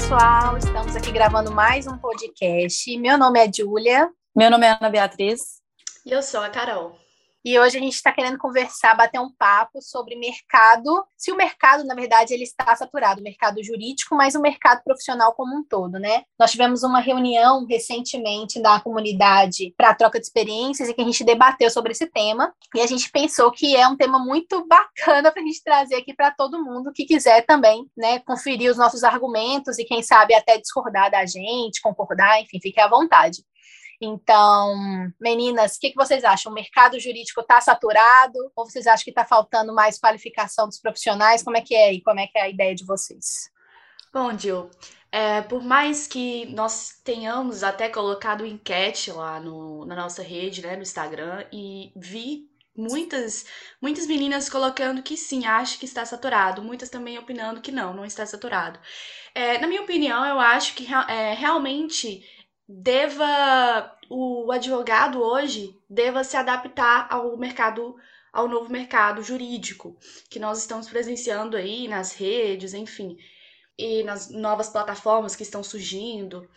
pessoal, estamos aqui gravando mais um podcast. Meu nome é Júlia. Meu nome é Ana Beatriz. E eu sou a Carol. E hoje a gente está querendo conversar, bater um papo sobre mercado, se o mercado, na verdade, ele está saturado, o mercado jurídico, mas o mercado profissional como um todo, né? Nós tivemos uma reunião recentemente da comunidade para troca de experiências e que a gente debateu sobre esse tema, e a gente pensou que é um tema muito bacana para a gente trazer aqui para todo mundo que quiser também, né, conferir os nossos argumentos e quem sabe até discordar da gente, concordar, enfim, fique à vontade. Então, meninas, o que, que vocês acham? O mercado jurídico está saturado? Ou vocês acham que está faltando mais qualificação dos profissionais? Como é que é e como é que é a ideia de vocês? Bom, Gil, é, por mais que nós tenhamos até colocado enquete lá no, na nossa rede, né, no Instagram, e vi muitas muitas meninas colocando que sim, acho que está saturado, muitas também opinando que não, não está saturado. É, na minha opinião, eu acho que é, realmente deva o advogado hoje deva se adaptar ao mercado ao novo mercado jurídico que nós estamos presenciando aí nas redes, enfim, e nas novas plataformas que estão surgindo.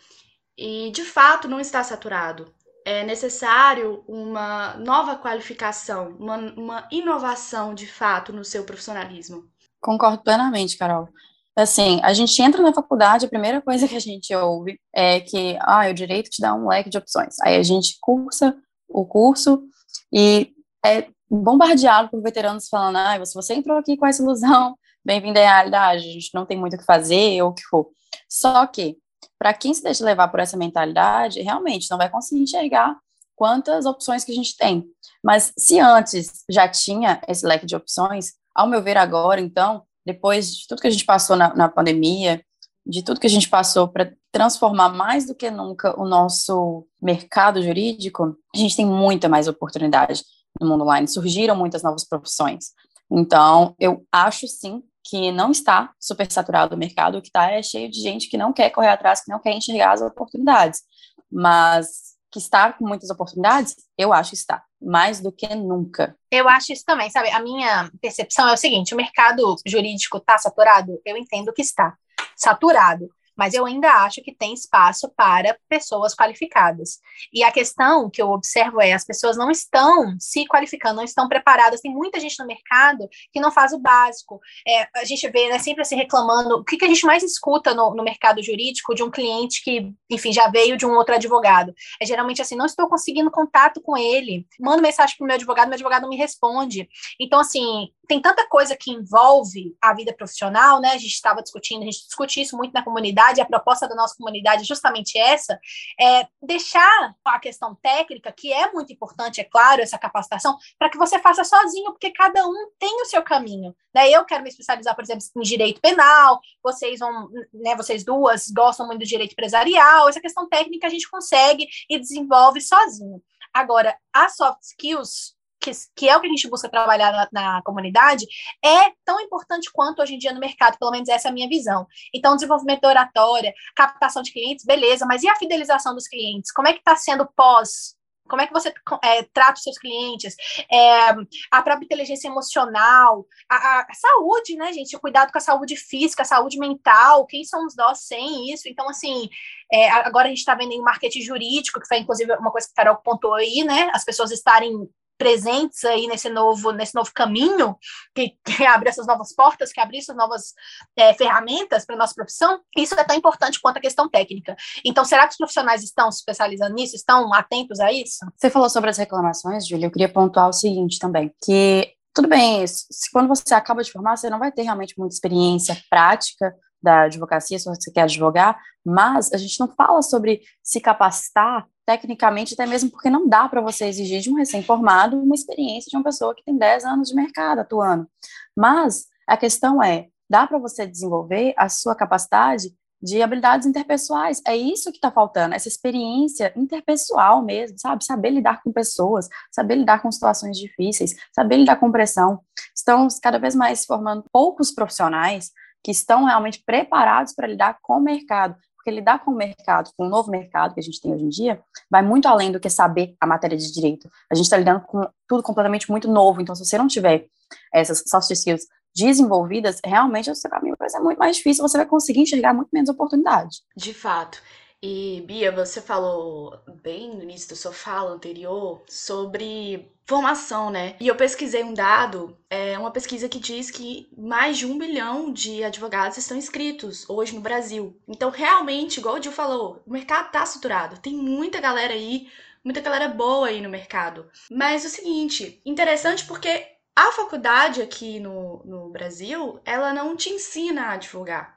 E de fato não está saturado. É necessário uma nova qualificação, uma, uma inovação de fato no seu profissionalismo. Concordo plenamente, Carol. Assim, a gente entra na faculdade, a primeira coisa que a gente ouve é que, ah, o direito te dá um leque de opções. Aí a gente cursa o curso e é bombardeado por veteranos falando, ah, se você entrou aqui com essa ilusão, bem-vindo à realidade, a gente não tem muito o que fazer, ou o que for. Só que, para quem se deixa levar por essa mentalidade, realmente não vai conseguir enxergar quantas opções que a gente tem. Mas se antes já tinha esse leque de opções, ao meu ver agora, então, depois de tudo que a gente passou na, na pandemia, de tudo que a gente passou para transformar mais do que nunca o nosso mercado jurídico, a gente tem muita mais oportunidade no mundo online. Surgiram muitas novas profissões. Então, eu acho sim que não está super saturado o mercado, o que está é cheio de gente que não quer correr atrás, que não quer enxergar as oportunidades. Mas que está com muitas oportunidades? Eu acho que está, mais do que nunca. Eu acho isso também, sabe? A minha percepção é o seguinte: o mercado jurídico está saturado? Eu entendo que está saturado mas eu ainda acho que tem espaço para pessoas qualificadas. E a questão que eu observo é: as pessoas não estão se qualificando, não estão preparadas. Tem muita gente no mercado que não faz o básico. É, a gente vê né, sempre se reclamando. O que, que a gente mais escuta no, no, mercado jurídico de um cliente que, enfim, já veio de um outro advogado? É geralmente assim: não estou conseguindo contato com ele. Mando mensagem para o meu advogado, meu advogado não me responde. Então, assim, tem tanta coisa que envolve a vida profissional, né? A gente estava discutindo, a gente discute isso muito na comunidade, a proposta da nossa comunidade é justamente essa, é deixar a questão técnica, que é muito importante, é claro, essa capacitação, para que você faça sozinho, porque cada um tem o seu caminho. Né? Eu quero me especializar, por exemplo, em direito penal, vocês vão, né, vocês duas gostam muito do direito empresarial, essa questão técnica a gente consegue e desenvolve sozinho. Agora, as soft skills que, que é o que a gente busca trabalhar na, na, comunidade, é tão importante quanto hoje em dia no mercado, pelo menos essa é a minha visão. Então, desenvolvimento da oratória, captação de clientes, beleza, mas e a fidelização dos clientes? Como é que está sendo pós como é que você é, trata os seus clientes, é, a própria inteligência emocional, a, a, saúde, né, gente? O cuidado com a saúde física, a saúde mental, quem somos nós sem isso? Então, assim, é, agora a gente está vendo em marketing jurídico, que foi inclusive uma coisa que a Carol pontuou aí, né? As pessoas estarem presentes aí nesse novo, nesse novo caminho, que, que abre essas novas portas, que abre essas novas é, ferramentas para a nossa profissão, isso é tão importante quanto a questão técnica. Então, será que os profissionais estão se especializando nisso, estão atentos a isso? Você falou sobre as reclamações, Júlia, eu queria pontuar o seguinte também, que tudo bem, se quando você acaba de formar, você não vai ter realmente muita experiência prática da advocacia, se você quer advogar, mas a gente não fala sobre se capacitar tecnicamente, até mesmo porque não dá para você exigir de um recém-formado uma experiência de uma pessoa que tem 10 anos de mercado atuando. Mas a questão é, dá para você desenvolver a sua capacidade de habilidades interpessoais. É isso que está faltando, essa experiência interpessoal mesmo, sabe? Saber lidar com pessoas, saber lidar com situações difíceis, saber lidar com pressão. Estão cada vez mais formando poucos profissionais que estão realmente preparados para lidar com o mercado. Porque lidar com o mercado, com o novo mercado que a gente tem hoje em dia, vai muito além do que saber a matéria de direito. A gente está lidando com tudo completamente muito novo. Então, se você não tiver essas soft skills desenvolvidas, realmente o seu caminho vai ser muito mais difícil, você vai conseguir enxergar muito menos oportunidade. De fato. E Bia, você falou bem no início da sua fala anterior sobre formação, né? E eu pesquisei um dado, é uma pesquisa que diz que mais de um milhão de advogados estão inscritos hoje no Brasil. Então, realmente, igual o Gil falou, o mercado tá saturado. Tem muita galera aí, muita galera boa aí no mercado. Mas o seguinte, interessante porque a faculdade aqui no, no Brasil, ela não te ensina a advogar.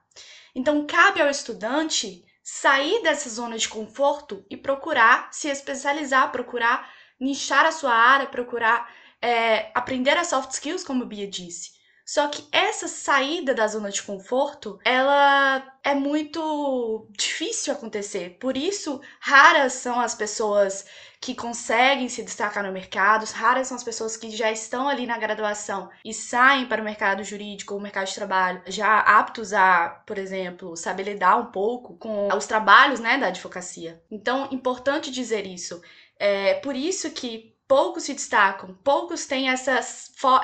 Então, cabe ao estudante sair dessa zona de conforto e procurar se especializar, procurar nichar a sua área, procurar é, aprender as soft skills, como a Bia disse. Só que essa saída da zona de conforto, ela é muito difícil acontecer. Por isso, raras são as pessoas que conseguem se destacar no mercado, raras são as pessoas que já estão ali na graduação e saem para o mercado jurídico ou mercado de trabalho, já aptos a, por exemplo, saber lidar um pouco com os trabalhos né, da advocacia. Então, importante dizer isso. É por isso que poucos se destacam, poucos têm essa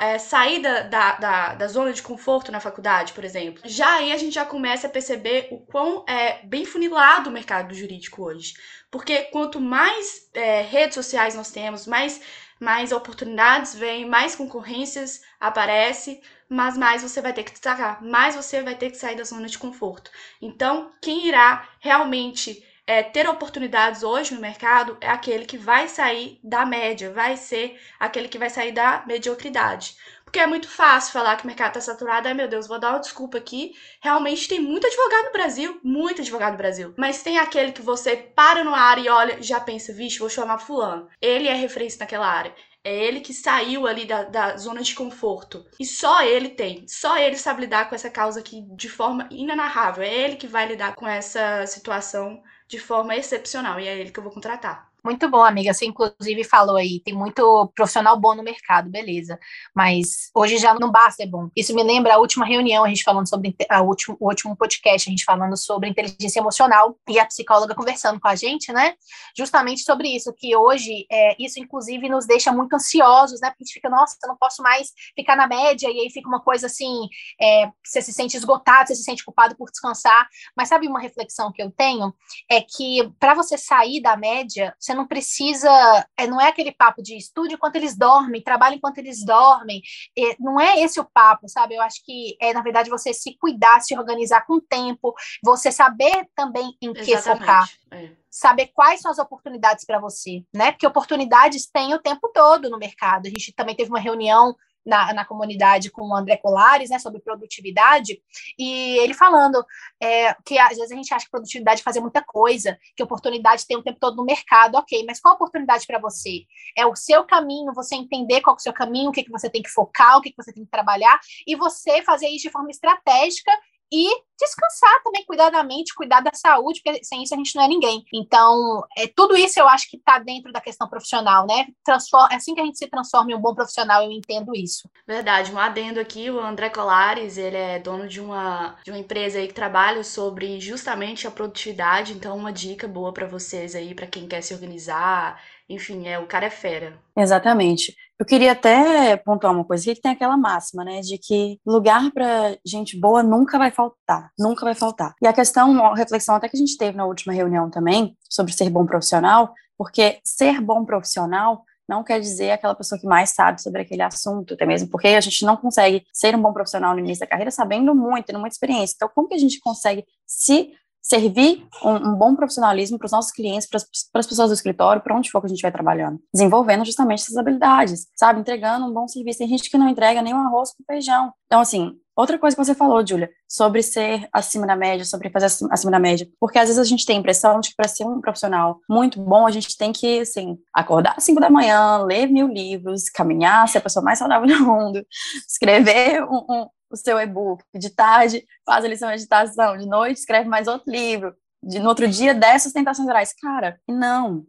é, saída da, da, da, zona de conforto na faculdade, por exemplo. Já aí a gente já começa a perceber o quão é bem funilado o mercado jurídico hoje. Porque quanto mais é, redes sociais nós temos, mais, mais oportunidades vêm, mais concorrências aparece, mas mais você vai ter que destacar, mais você vai ter que sair da zona de conforto. Então, quem irá realmente é, ter oportunidades hoje no mercado é aquele que vai sair da média, vai ser aquele que vai sair da mediocridade. Porque é muito fácil falar que o mercado está saturado. Ai, meu Deus, vou dar uma desculpa aqui. Realmente tem muito advogado no Brasil, muito advogado no Brasil. Mas tem aquele que você para no área e olha, já pensa, vixe, vou chamar fulano. Ele é referência naquela área. É ele que saiu ali da, da zona de conforto. E só ele tem. Só ele sabe lidar com essa causa aqui de forma inenarrável. É ele que vai lidar com essa situação de forma excepcional e é ele que eu vou contratar. Muito bom, amiga. Você, inclusive, falou aí, tem muito profissional bom no mercado, beleza. Mas hoje já não basta, é bom. Isso me lembra a última reunião, a gente falando sobre a último, o último podcast, a gente falando sobre inteligência emocional e a psicóloga conversando com a gente, né? Justamente sobre isso, que hoje, é, isso, inclusive, nos deixa muito ansiosos, né? Porque a gente fica, nossa, eu não posso mais ficar na média, e aí fica uma coisa assim, é, você se sente esgotado, você se sente culpado por descansar. Mas sabe uma reflexão que eu tenho? É que para você sair da média, você você não precisa, é, não é aquele papo de estude enquanto eles dormem, trabalhe enquanto eles dormem, é, não é esse o papo, sabe? Eu acho que é, na verdade, você se cuidar, se organizar com o tempo, você saber também em que Exatamente. focar. É. Saber quais são as oportunidades para você, né? Porque oportunidades tem o tempo todo no mercado. A gente também teve uma reunião na, na comunidade com o André Colares, né, sobre produtividade, e ele falando é, que às vezes a gente acha que produtividade é fazer muita coisa, que oportunidade tem o tempo todo no mercado, ok, mas qual a oportunidade para você? É o seu caminho, você entender qual é o seu caminho, o que, que você tem que focar, o que, que você tem que trabalhar, e você fazer isso de forma estratégica e descansar também, cuidar da mente, cuidar da saúde, porque sem isso a gente não é ninguém. Então, é, tudo isso eu acho que está dentro da questão profissional, né? Transforma, é assim que a gente se transforma em um bom profissional, eu entendo isso. Verdade, um adendo aqui, o André Colares, ele é dono de uma, de uma empresa aí que trabalha sobre justamente a produtividade, então uma dica boa para vocês aí, para quem quer se organizar, enfim, é o cara é fera. Exatamente. Eu queria até pontuar uma coisa, que tem aquela máxima, né, de que lugar para gente boa nunca vai faltar, nunca vai faltar. E a questão, uma reflexão até que a gente teve na última reunião também, sobre ser bom profissional, porque ser bom profissional não quer dizer aquela pessoa que mais sabe sobre aquele assunto, até mesmo porque a gente não consegue ser um bom profissional no início da carreira sabendo muito, tendo muita experiência. Então, como que a gente consegue se servir um, um bom profissionalismo para os nossos clientes, para as pessoas do escritório, para onde for que a gente vai trabalhando. Desenvolvendo justamente essas habilidades, sabe? Entregando um bom serviço. Tem gente que não entrega nem um arroz com feijão. Então, assim, outra coisa que você falou, Julia, sobre ser acima da média, sobre fazer acima da média. Porque às vezes a gente tem a impressão de que para ser um profissional muito bom, a gente tem que, assim, acordar às 5 da manhã, ler mil livros, caminhar, ser a pessoa mais saudável do mundo, escrever um, um o seu e-book. De tarde, faz a lição de meditação. De noite, escreve mais outro livro. De, no outro dia, 10 sustentações orais. Cara, não.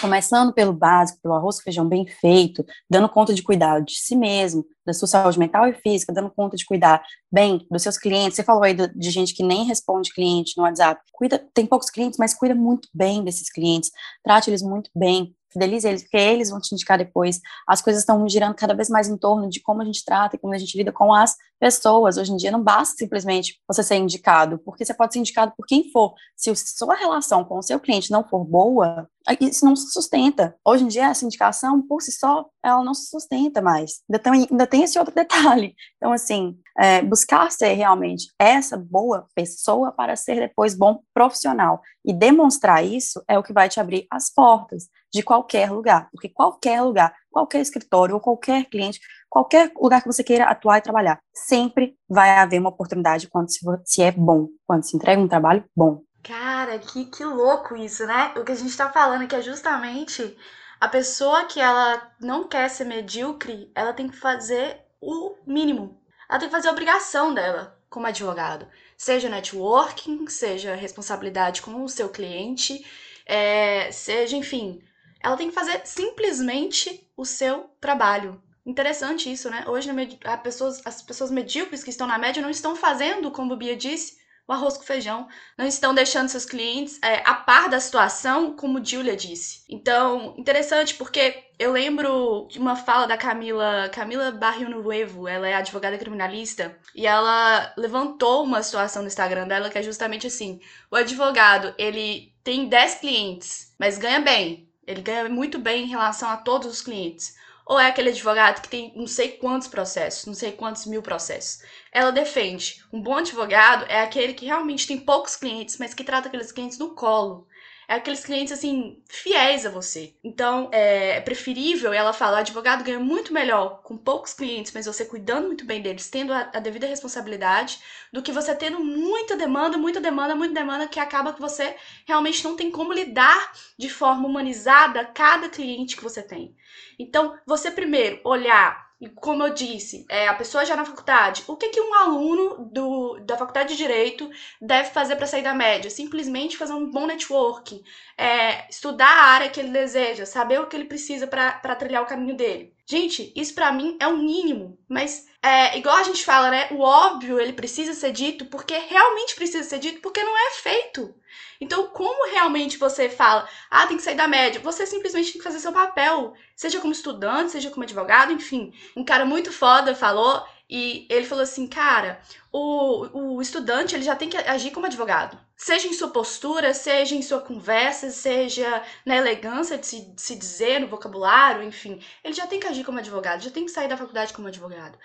Começando pelo básico, pelo arroz com feijão bem feito, dando conta de cuidar de si mesmo, da sua saúde mental e física, dando conta de cuidar bem dos seus clientes. Você falou aí de gente que nem responde cliente no WhatsApp. Cuida, tem poucos clientes, mas cuida muito bem desses clientes. Trate eles muito bem fidelize eles, porque eles vão te indicar depois. As coisas estão girando cada vez mais em torno de como a gente trata e como a gente lida com as pessoas. Hoje em dia não basta simplesmente você ser indicado, porque você pode ser indicado por quem for. Se a sua relação com o seu cliente não for boa, isso não se sustenta. Hoje em dia, essa indicação, por si só, ela não se sustenta mais. Ainda tem, ainda tem esse outro detalhe. Então, assim, é, buscar ser realmente essa boa pessoa para ser depois bom profissional e demonstrar isso é o que vai te abrir as portas de qualquer lugar, porque qualquer lugar, qualquer escritório ou qualquer cliente, qualquer lugar que você queira atuar e trabalhar, sempre vai haver uma oportunidade quando se, se é bom, quando se entrega um trabalho bom. Cara, que, que louco isso, né? O que a gente tá falando aqui é justamente a pessoa que ela não quer ser medíocre, ela tem que fazer o mínimo. Ela tem que fazer a obrigação dela como advogado. Seja networking, seja responsabilidade com o seu cliente, é, seja, enfim, ela tem que fazer simplesmente o seu trabalho. Interessante isso, né? Hoje pessoas, as pessoas medíocres que estão na média não estão fazendo, como o Bia disse, o arroz com feijão. Não estão deixando seus clientes é, a par da situação, como Julia disse. Então, interessante, porque eu lembro de uma fala da Camila, Camila Barrio Nuevo, ela é advogada criminalista, e ela levantou uma situação no Instagram dela que é justamente assim: o advogado, ele tem 10 clientes, mas ganha bem. Ele ganha muito bem em relação a todos os clientes. Ou é aquele advogado que tem não sei quantos processos, não sei quantos mil processos. Ela defende. Um bom advogado é aquele que realmente tem poucos clientes, mas que trata aqueles clientes no colo é aqueles clientes, assim, fiéis a você. Então, é, é preferível, ela fala, o advogado ganha muito melhor com poucos clientes, mas você cuidando muito bem deles, tendo a, a devida responsabilidade, do que você tendo muita demanda, muita demanda, muita demanda, que acaba que você realmente não tem como lidar de forma humanizada cada cliente que você tem. Então, você primeiro olhar como eu disse, é, a pessoa já na faculdade, o que, que um aluno do, da faculdade de Direito deve fazer para sair da média? Simplesmente fazer um bom networking, é, estudar a área que ele deseja, saber o que ele precisa para trilhar o caminho dele. Gente, isso para mim é o um mínimo, mas é, igual a gente fala, né? O óbvio ele precisa ser dito porque realmente precisa ser dito porque não é feito. Então, como realmente você fala, ah, tem que sair da média? Você simplesmente tem que fazer seu papel, seja como estudante, seja como advogado, enfim. Um cara muito foda falou e ele falou assim, cara, o, o estudante ele já tem que agir como advogado. Seja em sua postura, seja em sua conversa, seja na elegância de se, de se dizer, no vocabulário, enfim. Ele já tem que agir como advogado, já tem que sair da faculdade como advogado.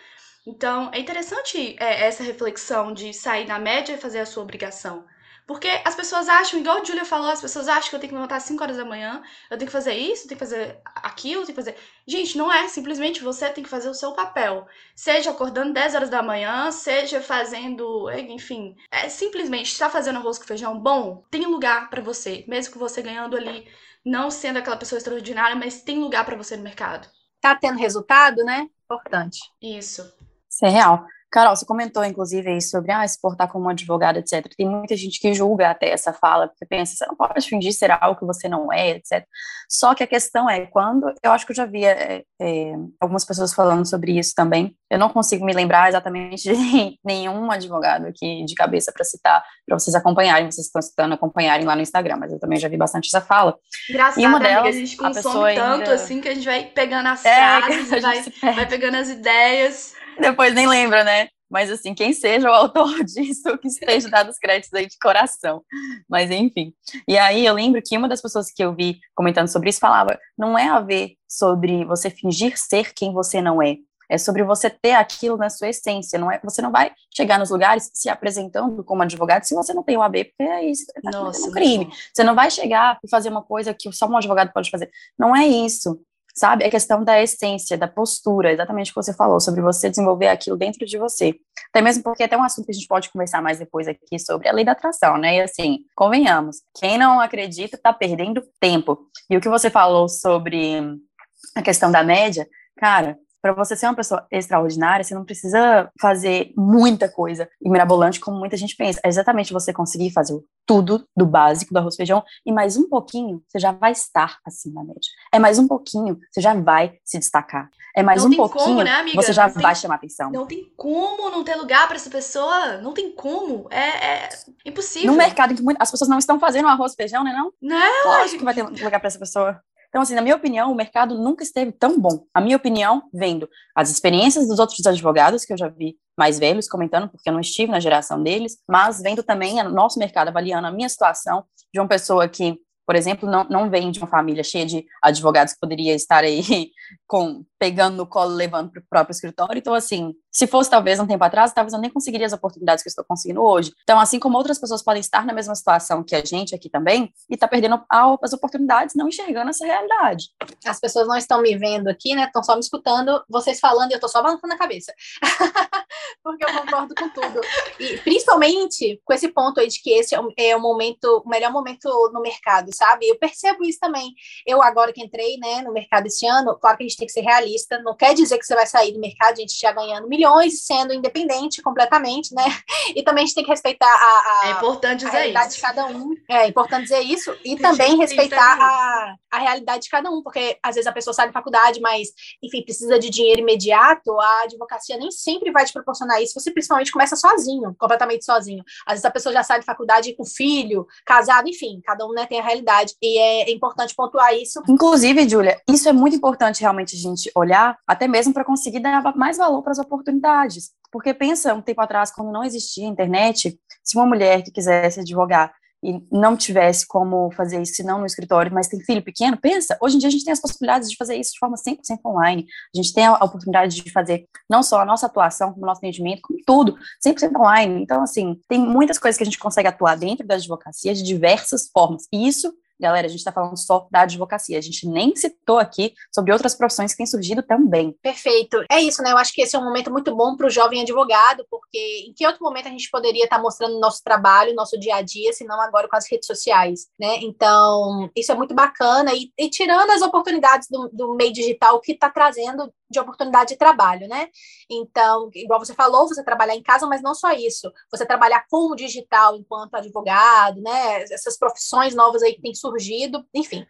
Então, é interessante é, essa reflexão de sair da média e fazer a sua obrigação. Porque as pessoas acham, igual a Julia falou, as pessoas acham que eu tenho que levantar às 5 horas da manhã, eu tenho que fazer isso, eu tenho que fazer aquilo, eu tenho que fazer. Gente, não é. Simplesmente você tem que fazer o seu papel. Seja acordando 10 horas da manhã, seja fazendo. Enfim. É simplesmente está fazendo arroz com feijão bom, tem lugar para você. Mesmo que você ganhando ali, não sendo aquela pessoa extraordinária, mas tem lugar para você no mercado. Tá tendo resultado, né? Importante. Isso. Isso é real. Carol, você comentou, inclusive, aí sobre ah, se portar como advogado, etc. Tem muita gente que julga até essa fala, porque pensa, você não pode fingir ser algo que você não é, etc. Só que a questão é, quando. Eu acho que eu já vi é, é, algumas pessoas falando sobre isso também. Eu não consigo me lembrar exatamente de nenhum advogado aqui de cabeça para citar, para vocês acompanharem, vocês estão citando, acompanharem lá no Instagram, mas eu também já vi bastante essa fala. Engraçado, e uma delas, amiga, a gente consome a tanto ainda... assim que a gente vai pegando as é, frases, vai, vai pegando as ideias. Depois nem lembra, né? Mas assim, quem seja o autor disso, que esteja dado os créditos aí de coração. Mas enfim. E aí eu lembro que uma das pessoas que eu vi comentando sobre isso falava: não é a ver sobre você fingir ser quem você não é. É sobre você ter aquilo na sua essência. Não é, você não vai chegar nos lugares se apresentando como advogado se você não tem o AB, porque é isso. Tá Nossa, um crime. Você não vai chegar e fazer uma coisa que só um advogado pode fazer. Não é isso sabe? É questão da essência, da postura, exatamente o que você falou, sobre você desenvolver aquilo dentro de você. Até mesmo porque é um assunto que a gente pode conversar mais depois aqui sobre a lei da atração, né? E assim, convenhamos, quem não acredita está perdendo tempo. E o que você falou sobre a questão da média, cara, para você ser uma pessoa extraordinária, você não precisa fazer muita coisa e mirabolante como muita gente pensa. É exatamente você conseguir fazer tudo do básico do arroz e feijão e mais um pouquinho, você já vai estar acima da média. É mais um pouquinho, você já vai se destacar. É mais não um pouquinho, como, né, você já não vai tem, chamar atenção. Não tem como não ter lugar para essa pessoa. Não tem como. É, é impossível. No mercado em que as pessoas não estão fazendo arroz e feijão, né? Não? Não. Lógico que vai ter lugar para essa pessoa. Então, assim, na minha opinião, o mercado nunca esteve tão bom. A minha opinião, vendo as experiências dos outros advogados que eu já vi mais velhos comentando, porque eu não estive na geração deles, mas vendo também o nosso mercado, avaliando a minha situação de uma pessoa que por exemplo, não, não vem de uma família cheia de advogados que poderia estar aí com pegando no colo, levando para o próprio escritório. Então, assim, se fosse talvez um tempo atrás, talvez eu nem conseguiria as oportunidades que eu estou conseguindo hoje. Então, assim como outras pessoas podem estar na mesma situação que a gente aqui também, e tá perdendo as oportunidades, não enxergando essa realidade. As pessoas não estão me vendo aqui, né? Estão só me escutando, vocês falando e eu estou só balançando a cabeça. Porque eu concordo com tudo. E principalmente com esse ponto aí de que esse é o momento, o melhor momento no mercado, sabe? Eu percebo isso também. Eu, agora que entrei né, no mercado esse ano, claro que a gente tem que ser realista, não quer dizer que você vai sair do mercado, a gente já ganhando milhões, sendo independente completamente, né? E também a gente tem que respeitar a, a, é importante a realidade isso. de cada um. É importante dizer isso. E também respeitar a, a realidade de cada um, porque às vezes a pessoa sai da faculdade, mas, enfim, precisa de dinheiro imediato, a advocacia nem sempre vai te proporcionar isso, você principalmente começa sozinho, completamente sozinho. Às vezes a pessoa já sai da faculdade com filho, casado, enfim, cada um né, tem a realidade. E é importante pontuar isso. Inclusive, Júlia, isso é muito importante realmente a gente olhar, até mesmo para conseguir dar mais valor para as oportunidades. Porque pensa um tempo atrás, quando não existia internet, se uma mulher que quisesse advogar e não tivesse como fazer isso, se não no escritório, mas tem filho pequeno, pensa, hoje em dia a gente tem as possibilidades de fazer isso de forma 100% online, a gente tem a oportunidade de fazer não só a nossa atuação, como o nosso atendimento, como tudo, 100% online, então, assim, tem muitas coisas que a gente consegue atuar dentro da advocacia de diversas formas, e isso Galera, a gente está falando só da advocacia, a gente nem citou aqui sobre outras profissões que têm surgido também. Perfeito. É isso, né? Eu acho que esse é um momento muito bom para o jovem advogado, porque em que outro momento a gente poderia estar tá mostrando nosso trabalho, nosso dia a dia, se não agora com as redes sociais, né? Então, isso é muito bacana. E, e tirando as oportunidades do, do meio digital que está trazendo de oportunidade de trabalho, né? Então, igual você falou, você trabalhar em casa, mas não só isso, você trabalhar com o digital enquanto advogado, né? Essas profissões novas aí que têm surgido, enfim,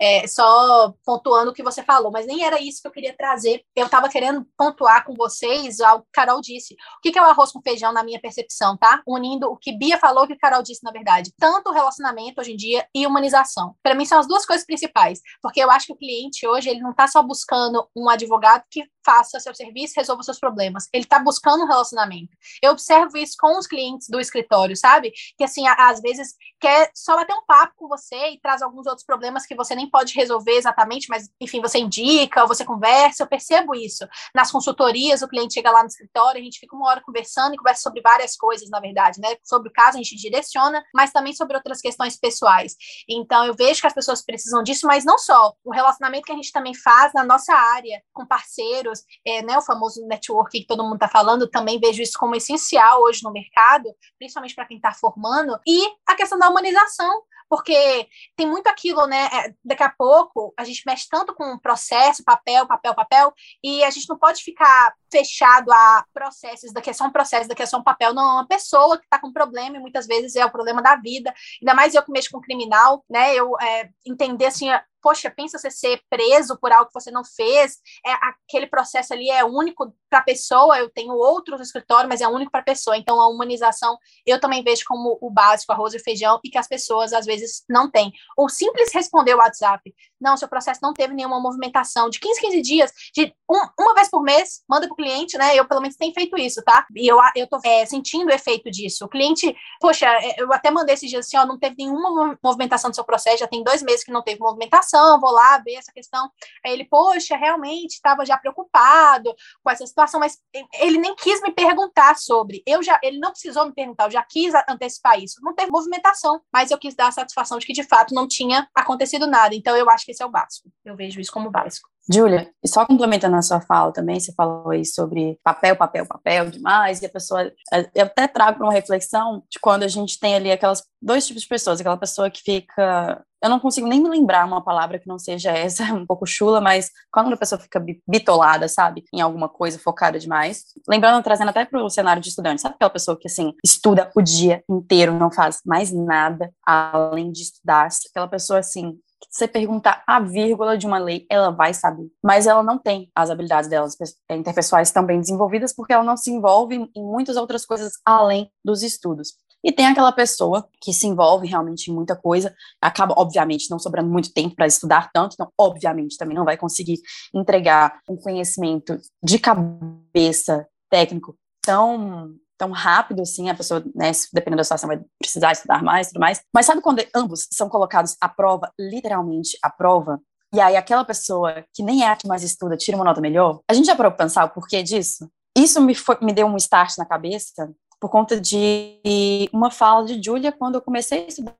é, só pontuando o que você falou, mas nem era isso que eu queria trazer. Eu estava querendo pontuar com vocês algo que Carol disse. O que é o arroz com feijão na minha percepção, tá? Unindo o que Bia falou e o que Carol disse, na verdade. Tanto relacionamento hoje em dia e humanização. Para mim, são as duas coisas principais, porque eu acho que o cliente hoje, ele não está só buscando um advogado que faça seu serviço, resolva seus problemas. Ele está buscando um relacionamento. Eu observo isso com os clientes do escritório, sabe? Que assim, às vezes quer só bater um papo com você e traz alguns outros problemas que você nem pode resolver exatamente, mas enfim, você indica, você conversa. Eu percebo isso. Nas consultorias, o cliente chega lá no escritório, a gente fica uma hora conversando e conversa sobre várias coisas, na verdade, né? Sobre o caso, a gente direciona, mas também sobre outras questões pessoais. Então, eu vejo que as pessoas precisam disso, mas não só. O relacionamento que a gente também faz na nossa área, com parceiros parceiros, é, né, o famoso network que todo mundo está falando, também vejo isso como essencial hoje no mercado, principalmente para quem está formando, e a questão da humanização, porque tem muito aquilo, né? É, daqui a pouco a gente mexe tanto com processo, papel, papel, papel, e a gente não pode ficar fechado a processos, daqui é só um processo, daqui é só um papel. Não, é uma pessoa que está com problema, e muitas vezes é o problema da vida, ainda mais eu que mexo com criminal, né? Eu é, entender assim poxa, pensa você ser preso por algo que você não fez, é, aquele processo ali é único para a pessoa, eu tenho outros no escritório, mas é único para a pessoa. Então, a humanização eu também vejo como o básico, arroz e feijão, e que as pessoas às vezes não têm. Ou simples responder o WhatsApp. Não, seu processo não teve nenhuma movimentação. De 15, 15 dias, de um, uma vez por mês, manda para o cliente, né? Eu, pelo menos, tenho feito isso, tá? E eu, eu tô é, sentindo o efeito disso. O cliente, poxa, é, eu até mandei esses dias assim, ó, não teve nenhuma movimentação do seu processo, já tem dois meses que não teve movimentação, vou lá ver essa questão. Aí ele, poxa, realmente estava já preocupado com essa situação, mas ele nem quis me perguntar sobre. Eu já, ele não precisou me perguntar, eu já quis antecipar isso. Não teve movimentação, mas eu quis dar a satisfação de que de fato não tinha acontecido nada. Então eu acho que esse é o básico. Eu vejo isso como básico. Júlia, e só complementando a sua fala também, você falou aí sobre papel, papel, papel demais, e a pessoa. Eu até trago uma reflexão de quando a gente tem ali aquelas dois tipos de pessoas, aquela pessoa que fica. Eu não consigo nem me lembrar uma palavra que não seja essa, um pouco chula, mas quando a pessoa fica bitolada, sabe, em alguma coisa focada demais. Lembrando, trazendo até para o cenário de estudante, sabe aquela pessoa que, assim, estuda o dia inteiro, não faz mais nada além de estudar? Aquela pessoa, assim, você perguntar a vírgula de uma lei, ela vai saber. Mas ela não tem as habilidades delas é, interpessoais tão bem desenvolvidas porque ela não se envolve em muitas outras coisas além dos estudos. E tem aquela pessoa que se envolve realmente em muita coisa, acaba, obviamente, não sobrando muito tempo para estudar tanto, então, obviamente, também não vai conseguir entregar um conhecimento de cabeça técnico tão tão rápido assim, a pessoa, né, dependendo da situação, vai precisar estudar mais tudo mais. Mas sabe quando ambos são colocados à prova, literalmente à prova? E aí aquela pessoa que nem é a que mais estuda tira uma nota melhor? A gente já parou pra pensar o porquê disso? Isso me, foi, me deu um start na cabeça por conta de uma fala de Julia quando eu comecei a estudar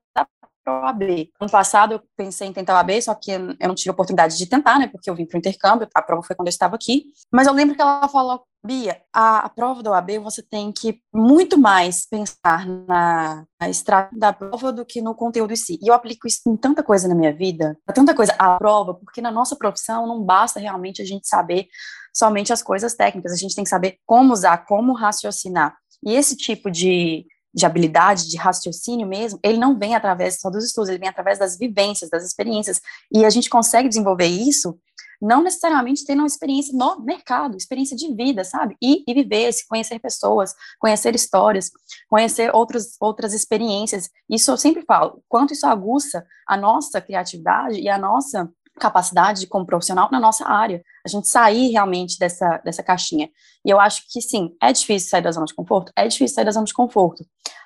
para o AB. Ano passado eu pensei em tentar o AB, só que eu não tive oportunidade de tentar, né, porque eu vim para o intercâmbio, a prova foi quando eu estava aqui. Mas eu lembro que ela falou, Bia, a, a prova do AB você tem que muito mais pensar na, na da prova do que no conteúdo em si. E eu aplico isso em tanta coisa na minha vida, tanta coisa a prova, porque na nossa profissão não basta realmente a gente saber somente as coisas técnicas, a gente tem que saber como usar, como raciocinar. E esse tipo de de habilidade, de raciocínio mesmo, ele não vem através só dos estudos, ele vem através das vivências, das experiências. E a gente consegue desenvolver isso não necessariamente tendo uma experiência no mercado, experiência de vida, sabe? E, e viver, se conhecer pessoas, conhecer histórias, conhecer outros, outras experiências. Isso eu sempre falo, quanto isso aguça a nossa criatividade e a nossa capacidade como profissional na nossa área, a gente sair realmente dessa, dessa caixinha. E eu acho que sim, é difícil sair da zona de conforto, é difícil sair da zona de conforto,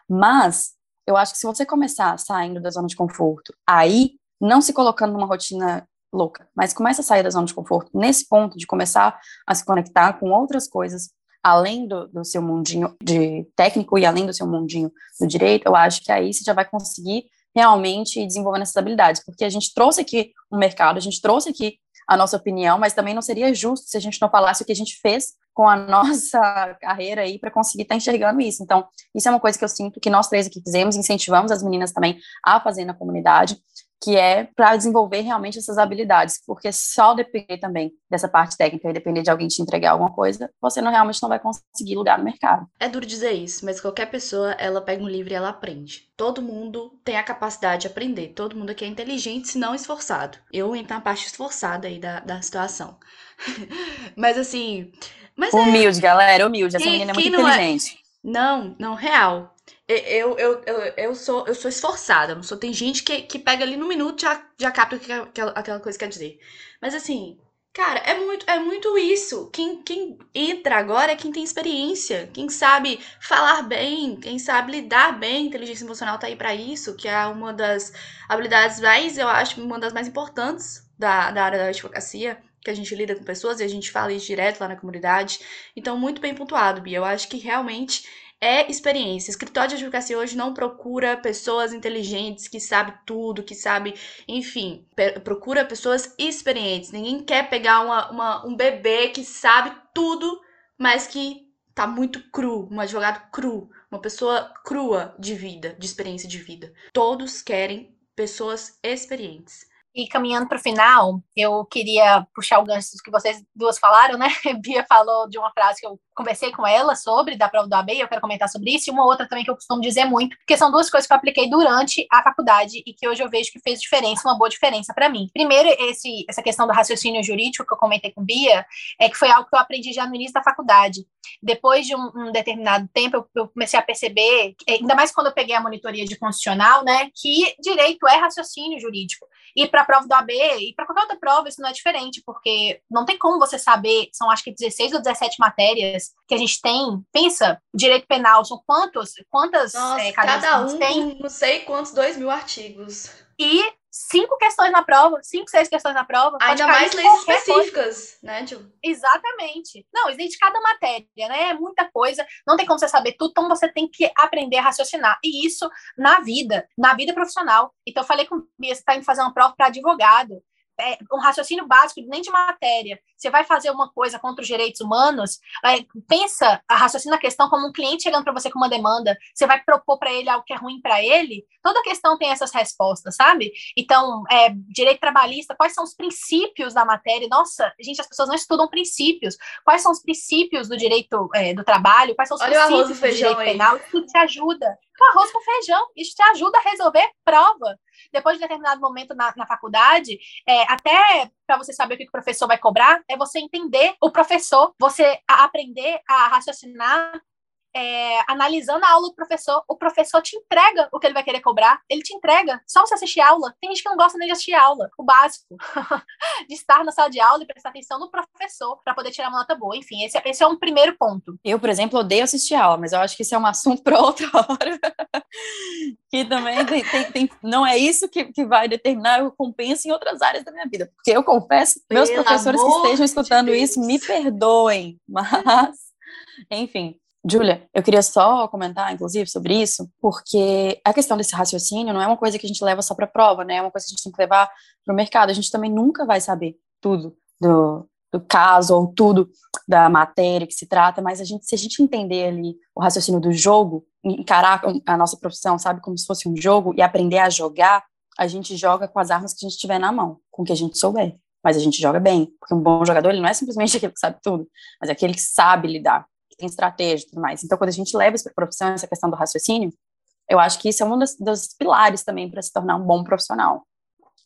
mas eu acho que se você começar saindo da zona de conforto, aí, não se colocando numa rotina louca, mas começa a sair da zona de conforto nesse ponto de começar a se conectar com outras coisas, além do, do seu mundinho de técnico e além do seu mundinho do direito, eu acho que aí você já vai conseguir realmente desenvolvendo essas habilidades, porque a gente trouxe aqui um mercado, a gente trouxe aqui a nossa opinião, mas também não seria justo se a gente não falasse o que a gente fez com a nossa carreira aí para conseguir estar tá enxergando isso. Então, isso é uma coisa que eu sinto que nós três aqui fizemos, incentivamos as meninas também a fazer na comunidade, que é para desenvolver realmente essas habilidades, porque só depender também dessa parte técnica e depender de alguém te entregar alguma coisa, você não realmente não vai conseguir lugar no mercado. É duro dizer isso, mas qualquer pessoa, ela pega um livro e ela aprende. Todo mundo tem a capacidade de aprender, todo mundo aqui é inteligente, se não esforçado. Eu entro na parte esforçada aí da, da situação. mas assim, mas é humilde, é... galera, humilde. Essa menina é muito é inteligente. É... Não, não, real. Eu, eu, eu, eu, sou, eu sou esforçada, não sou. Tem gente que, que pega ali no minuto já, já capta que aquela, aquela coisa quer dizer. Mas assim, cara, é muito, é muito isso. Quem, quem entra agora é quem tem experiência, quem sabe falar bem, quem sabe lidar bem. Inteligência emocional tá aí para isso, que é uma das habilidades mais, eu acho, uma das mais importantes da, da área da advocacia que a gente lida com pessoas e a gente fala isso direto lá na comunidade. Então, muito bem pontuado, Bia. Eu acho que realmente é experiência. Escritório de advocacia hoje não procura pessoas inteligentes que sabem tudo, que sabe, enfim, procura pessoas experientes. Ninguém quer pegar uma, uma, um bebê que sabe tudo, mas que tá muito cru, um advogado cru, uma pessoa crua de vida, de experiência de vida. Todos querem pessoas experientes. E caminhando para o final, eu queria puxar o gancho que vocês duas falaram, né? Bia falou de uma frase que eu conversei com ela sobre, da prova do AB, eu quero comentar sobre isso, e uma outra também que eu costumo dizer muito, porque são duas coisas que eu apliquei durante a faculdade e que hoje eu vejo que fez diferença, uma boa diferença para mim. Primeiro, esse, essa questão do raciocínio jurídico que eu comentei com Bia, é que foi algo que eu aprendi já no início da faculdade. Depois de um, um determinado tempo, eu, eu, comecei a perceber, ainda mais quando eu peguei a monitoria de constitucional, né, que direito é raciocínio jurídico. E para a prova do AB e para qualquer outra prova, isso não é diferente, porque não tem como você saber, são acho que 16 ou 17 matérias que a gente tem. Pensa, direito penal, são quantos, quantas Nossa, é, cada um tem? Não sei quantos, dois mil artigos. E cinco questões na prova, cinco, seis questões na prova. Ainda mais leis específicas, coisa. né, Ju? Exatamente. Não, existe cada matéria, né? É muita coisa, não tem como você saber tudo, então você tem que aprender a raciocinar. E isso na vida, na vida profissional. Então, eu falei com o Bia, você está indo fazer uma prova para advogado é, um raciocínio básico, nem de matéria. Você vai fazer uma coisa contra os direitos humanos, é, pensa, a raciocina a questão como um cliente chegando para você com uma demanda, você vai propor para ele algo que é ruim para ele, toda questão tem essas respostas, sabe? Então, é, direito trabalhista, quais são os princípios da matéria? Nossa, gente, as pessoas não estudam princípios. Quais são os princípios do direito é, do trabalho? Quais são os Olha princípios do direito aí. penal? Isso te ajuda. O arroz com feijão, isso te ajuda a resolver prova. Depois de determinado momento na, na faculdade, é, até para você saber o que o professor vai cobrar, é você entender o professor, você aprender a raciocinar é, analisando a aula do professor, o professor te entrega o que ele vai querer cobrar, ele te entrega, só você assistir aula. Tem gente que não gosta nem de assistir aula, o básico, de estar na sala de aula e prestar atenção no professor para poder tirar uma nota boa. Enfim, esse, esse é um primeiro ponto. Eu, por exemplo, odeio assistir aula, mas eu acho que isso é um assunto para outra hora. que também tem, tem, tem, não é isso que, que vai determinar o compensa em outras áreas da minha vida. Porque eu confesso, meus Pelo professores que estejam escutando de isso, me perdoem, mas, enfim. Júlia, eu queria só comentar, inclusive, sobre isso, porque a questão desse raciocínio não é uma coisa que a gente leva só para prova, né? É uma coisa que a gente tem que levar para o mercado. A gente também nunca vai saber tudo do, do caso ou tudo da matéria que se trata, mas a gente, se a gente entender ali o raciocínio do jogo, encarar a nossa profissão, sabe, como se fosse um jogo e aprender a jogar, a gente joga com as armas que a gente tiver na mão, com o que a gente souber. Mas a gente joga bem, porque um bom jogador, ele não é simplesmente aquele que sabe tudo, mas é aquele que sabe lidar, tem estratégia e tudo mais. Então, quando a gente leva isso para a profissão, essa questão do raciocínio, eu acho que isso é um dos, dos pilares também para se tornar um bom profissional.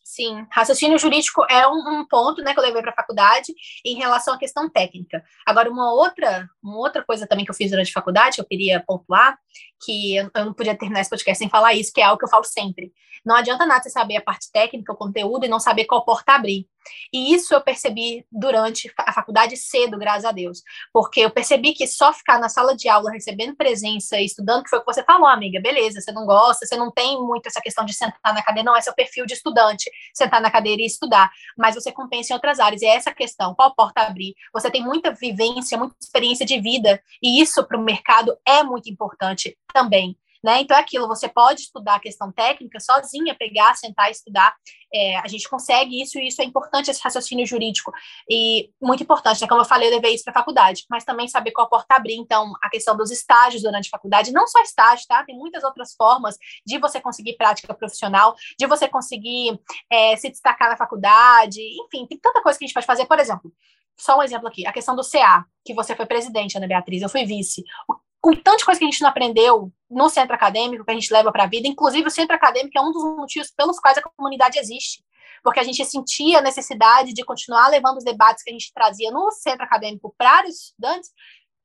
Sim, raciocínio jurídico é um, um ponto né, que eu levei para a faculdade em relação à questão técnica. Agora, uma outra, uma outra coisa também que eu fiz durante a faculdade, que eu queria pontuar, que eu, eu não podia terminar esse podcast sem falar isso, que é algo que eu falo sempre. Não adianta nada você saber a parte técnica, o conteúdo, e não saber qual porta abrir. E isso eu percebi durante a faculdade cedo, graças a Deus. Porque eu percebi que só ficar na sala de aula recebendo presença, estudando, que foi o que você falou, amiga, beleza, você não gosta, você não tem muito essa questão de sentar na cadeira, não, é o perfil de estudante, sentar na cadeira e estudar. Mas você compensa em outras áreas, e é essa questão, qual porta abrir? Você tem muita vivência, muita experiência de vida, e isso para o mercado é muito importante também. Né? Então é aquilo, você pode estudar a questão técnica sozinha, pegar, sentar e estudar. É, a gente consegue isso, e isso é importante, esse raciocínio jurídico. E muito importante, né? Como eu falei, eu levei isso para a faculdade, mas também saber qual porta abrir. Então, a questão dos estágios durante a faculdade, não só estágio, tá? Tem muitas outras formas de você conseguir prática profissional, de você conseguir é, se destacar na faculdade, enfim, tem tanta coisa que a gente pode fazer. Por exemplo, só um exemplo aqui, a questão do CA, que você foi presidente, Ana Beatriz, eu fui vice. Com tanta coisa que a gente não aprendeu no centro acadêmico, que a gente leva para a vida, inclusive o centro acadêmico é um dos motivos pelos quais a comunidade existe. Porque a gente sentia a necessidade de continuar levando os debates que a gente trazia no centro acadêmico para os estudantes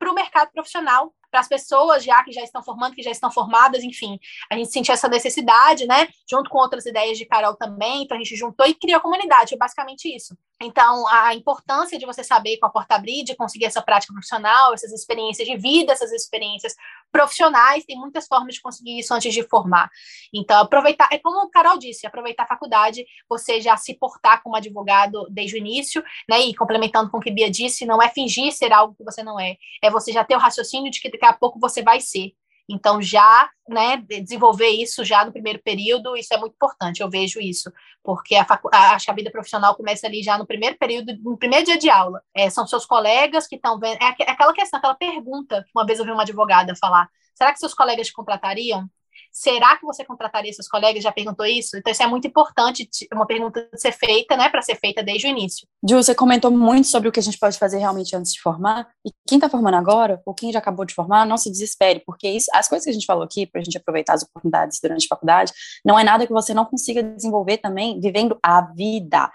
para o mercado profissional, para as pessoas já que já estão formando, que já estão formadas, enfim. A gente sentiu essa necessidade, né? Junto com outras ideias de Carol também, então a gente juntou e criou a comunidade, é basicamente isso. Então, a importância de você saber com a porta abrir, de conseguir essa prática profissional, essas experiências de vida, essas experiências profissionais, tem muitas formas de conseguir isso antes de formar. Então, aproveitar, é como o Carol disse, aproveitar a faculdade, você já se portar como advogado desde o início, né? E complementando com o que Bia disse, não é fingir ser algo que você não é, é você já ter o raciocínio de que daqui a pouco você vai ser. Então, já né, desenvolver isso já no primeiro período, isso é muito importante, eu vejo isso, porque a, a, a vida profissional começa ali já no primeiro período, no primeiro dia de aula. É, são seus colegas que estão vendo. É, é aquela questão, aquela pergunta, uma vez eu vi uma advogada falar: será que seus colegas te contratariam? Será que você contrataria seus colegas? Já perguntou isso? Então, isso é muito importante, uma pergunta ser feita, né, para ser feita desde o início. Ju, você comentou muito sobre o que a gente pode fazer realmente antes de formar, e quem está formando agora, ou quem já acabou de formar, não se desespere, porque isso, as coisas que a gente falou aqui, para a gente aproveitar as oportunidades durante a faculdade, não é nada que você não consiga desenvolver também vivendo a vida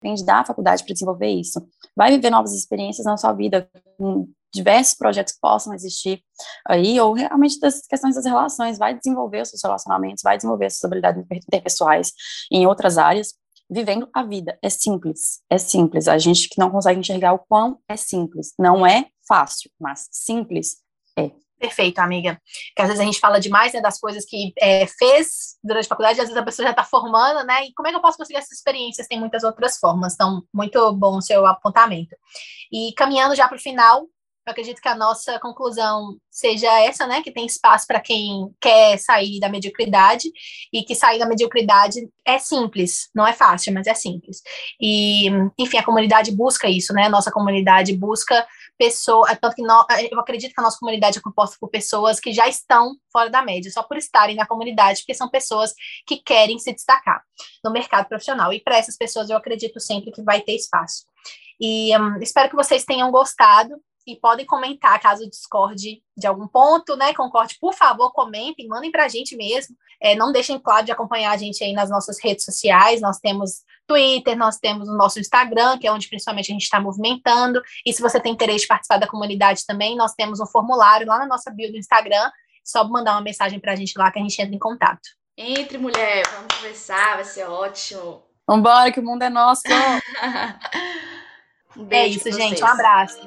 depende da faculdade para desenvolver isso. Vai viver novas experiências na sua vida, diversos projetos que possam existir aí, ou realmente das questões das relações, vai desenvolver os seus relacionamentos, vai desenvolver as suas habilidades interpessoais em outras áreas, vivendo a vida. É simples, é simples. A gente que não consegue enxergar o quão é simples. Não é fácil, mas simples é. Perfeito, amiga. Porque às vezes a gente fala demais né, das coisas que é, fez durante a faculdade, às vezes a pessoa já está formando, né? E como é que eu posso conseguir essas experiências? Tem muitas outras formas. Então, muito bom o seu apontamento. E caminhando já para o final, eu acredito que a nossa conclusão seja essa, né? Que tem espaço para quem quer sair da mediocridade e que sair da mediocridade é simples, não é fácil, mas é simples. E, enfim, a comunidade busca isso, né? A nossa comunidade busca pessoas, tanto que nós, eu acredito que a nossa comunidade é composta por pessoas que já estão fora da média, só por estarem na comunidade, porque são pessoas que querem se destacar no mercado profissional. E para essas pessoas eu acredito sempre que vai ter espaço. E um, espero que vocês tenham gostado e podem comentar caso discorde de algum ponto, né? Concorde, por favor, comentem, mandem para a gente mesmo. É, não deixem, claro, de acompanhar a gente aí nas nossas redes sociais. Nós temos Twitter, nós temos o nosso Instagram, que é onde principalmente a gente está movimentando. E se você tem interesse de participar da comunidade também, nós temos um formulário lá na nossa bio do Instagram. Só mandar uma mensagem para a gente lá que a gente entra em contato. Entre, mulher, vamos conversar, vai ser ótimo. Vambora, que o mundo é nosso. um beijo é isso, gente. Um abraço.